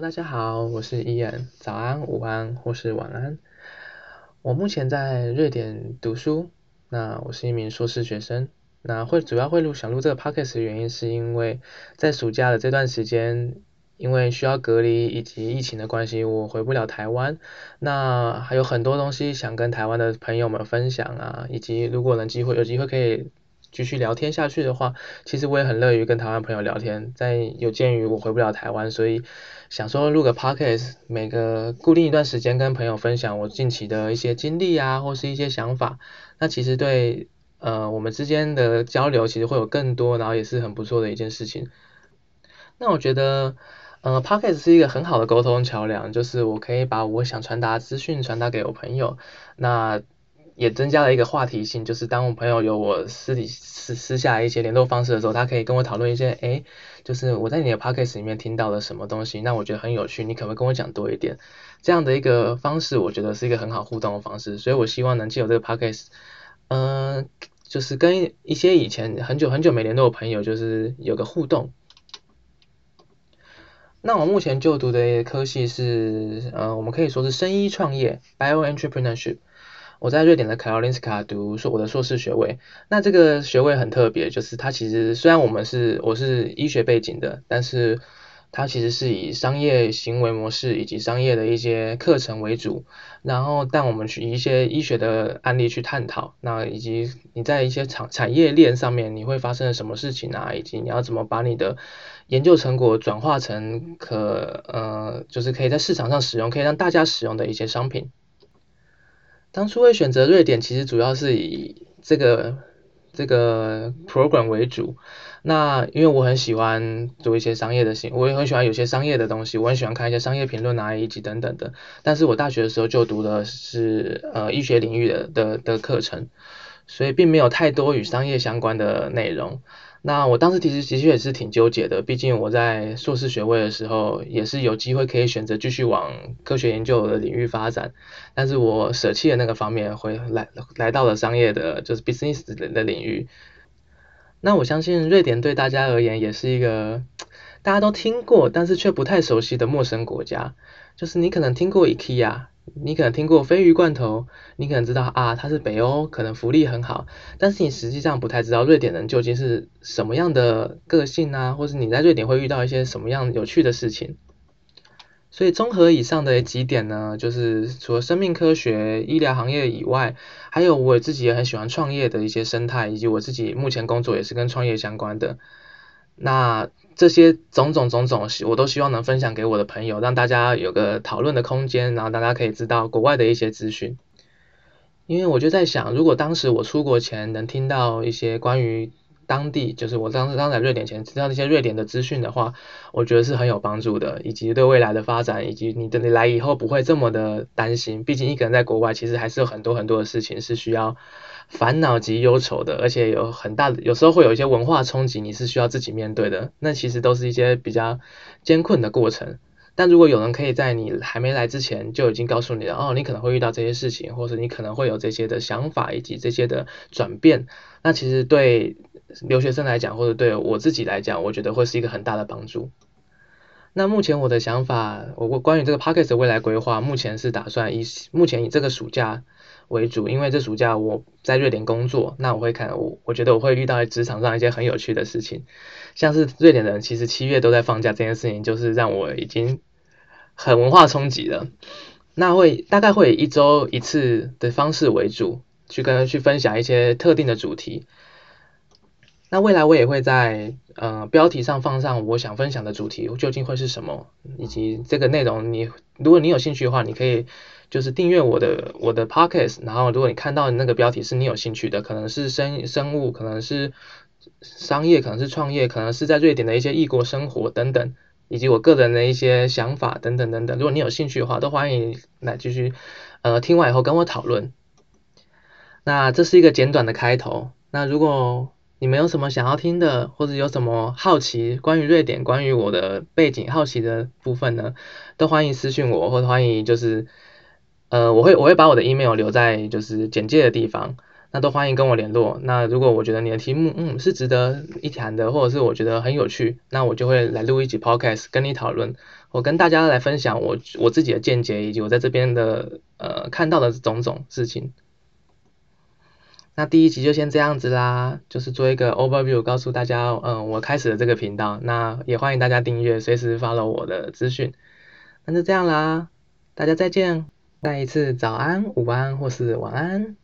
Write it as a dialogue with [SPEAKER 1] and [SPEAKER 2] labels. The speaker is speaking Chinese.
[SPEAKER 1] 大家好，我是伊恩，早安、午安或是晚安。我目前在瑞典读书，那我是一名硕士学生。那会主要会录想录这个 podcast 的原因，是因为在暑假的这段时间，因为需要隔离以及疫情的关系，我回不了台湾。那还有很多东西想跟台湾的朋友们分享啊，以及如果能机会有机会可以。继续聊天下去的话，其实我也很乐于跟台湾朋友聊天。在有鉴于我回不了台湾，所以想说录个 podcast，每个固定一段时间跟朋友分享我近期的一些经历啊，或是一些想法。那其实对呃我们之间的交流，其实会有更多，然后也是很不错的一件事情。那我觉得呃 podcast 是一个很好的沟通桥梁，就是我可以把我想传达资讯传达给我朋友。那也增加了一个话题性，就是当我朋友有我私底私私下一些联络方式的时候，他可以跟我讨论一些，诶，就是我在你的 podcast 里面听到了什么东西，那我觉得很有趣，你可不可以跟我讲多一点？这样的一个方式，我觉得是一个很好互动的方式，所以我希望能借由这个 podcast，嗯、就是跟一些以前很久很久没联络的朋友，就是有个互动。那我目前就读的科系是，呃，我们可以说是生医创业 （Bio Entrepreneurship）。我在瑞典的卡罗林斯卡读硕我的硕士学位，那这个学位很特别，就是它其实虽然我们是我是医学背景的，但是它其实是以商业行为模式以及商业的一些课程为主，然后但我们去一些医学的案例去探讨，那以及你在一些产产业链上面你会发生什么事情啊，以及你要怎么把你的研究成果转化成可呃就是可以在市场上使用，可以让大家使用的一些商品。当初会选择瑞典，其实主要是以这个这个 program 为主。那因为我很喜欢做一些商业的事，我也很喜欢有些商业的东西，我很喜欢看一些商业评论啊，以及等等的。但是我大学的时候就读的是呃医学领域的的的课程，所以并没有太多与商业相关的内容。那我当时其实的确也是挺纠结的，毕竟我在硕士学位的时候也是有机会可以选择继续往科学研究的领域发展，但是我舍弃了那个方面，回来来到了商业的，就是 business 的的领域。那我相信瑞典对大家而言也是一个大家都听过，但是却不太熟悉的陌生国家，就是你可能听过 IKEA。你可能听过鲱鱼罐头，你可能知道啊，它是北欧，可能福利很好，但是你实际上不太知道瑞典人究竟是什么样的个性啊，或是你在瑞典会遇到一些什么样有趣的事情。所以综合以上的几点呢，就是除了生命科学、医疗行业以外，还有我自己也很喜欢创业的一些生态，以及我自己目前工作也是跟创业相关的。那这些种种种种，我都希望能分享给我的朋友，让大家有个讨论的空间，然后大家可以知道国外的一些资讯。因为我就在想，如果当时我出国前能听到一些关于当地，就是我当时刚来瑞典前知道那些瑞典的资讯的话，我觉得是很有帮助的，以及对未来的发展，以及你等你来以后不会这么的担心。毕竟一个人在国外，其实还是有很多很多的事情是需要。烦恼及忧愁的，而且有很大的，有时候会有一些文化冲击，你是需要自己面对的。那其实都是一些比较艰困的过程。但如果有人可以在你还没来之前就已经告诉你了，哦，你可能会遇到这些事情，或者你可能会有这些的想法以及这些的转变，那其实对留学生来讲，或者对我自己来讲，我觉得会是一个很大的帮助。那目前我的想法，我关于这个 podcast 的未来规划，目前是打算以目前以这个暑假。为主，因为这暑假我在瑞典工作，那我会看我，我觉得我会遇到职场上一些很有趣的事情，像是瑞典人其实七月都在放假这件事情，就是让我已经很文化冲击了。那会大概会以一周一次的方式为主，去跟去分享一些特定的主题。那未来我也会在呃标题上放上我想分享的主题究竟会是什么，以及这个内容你如果你有兴趣的话，你可以。就是订阅我的我的 podcast，然后如果你看到那个标题是你有兴趣的，可能是生生物，可能是商业，可能是创业，可能是在瑞典的一些异国生活等等，以及我个人的一些想法等等等等。如果你有兴趣的话，都欢迎来继续呃听完以后跟我讨论。那这是一个简短的开头。那如果你们有什么想要听的，或者有什么好奇关于瑞典、关于我的背景好奇的部分呢，都欢迎私信我，或者欢迎就是。呃，我会我会把我的 email 留在就是简介的地方。那都欢迎跟我联络。那如果我觉得你的题目嗯是值得一谈的，或者是我觉得很有趣，那我就会来录一集 podcast 跟你讨论，我跟大家来分享我我自己的见解以及我在这边的呃看到的种种事情。那第一集就先这样子啦，就是做一个 overview，告诉大家，嗯，我开始了这个频道，那也欢迎大家订阅，随时 follow 我的资讯。那就这样啦，大家再见，再一次早安、午安或是晚安。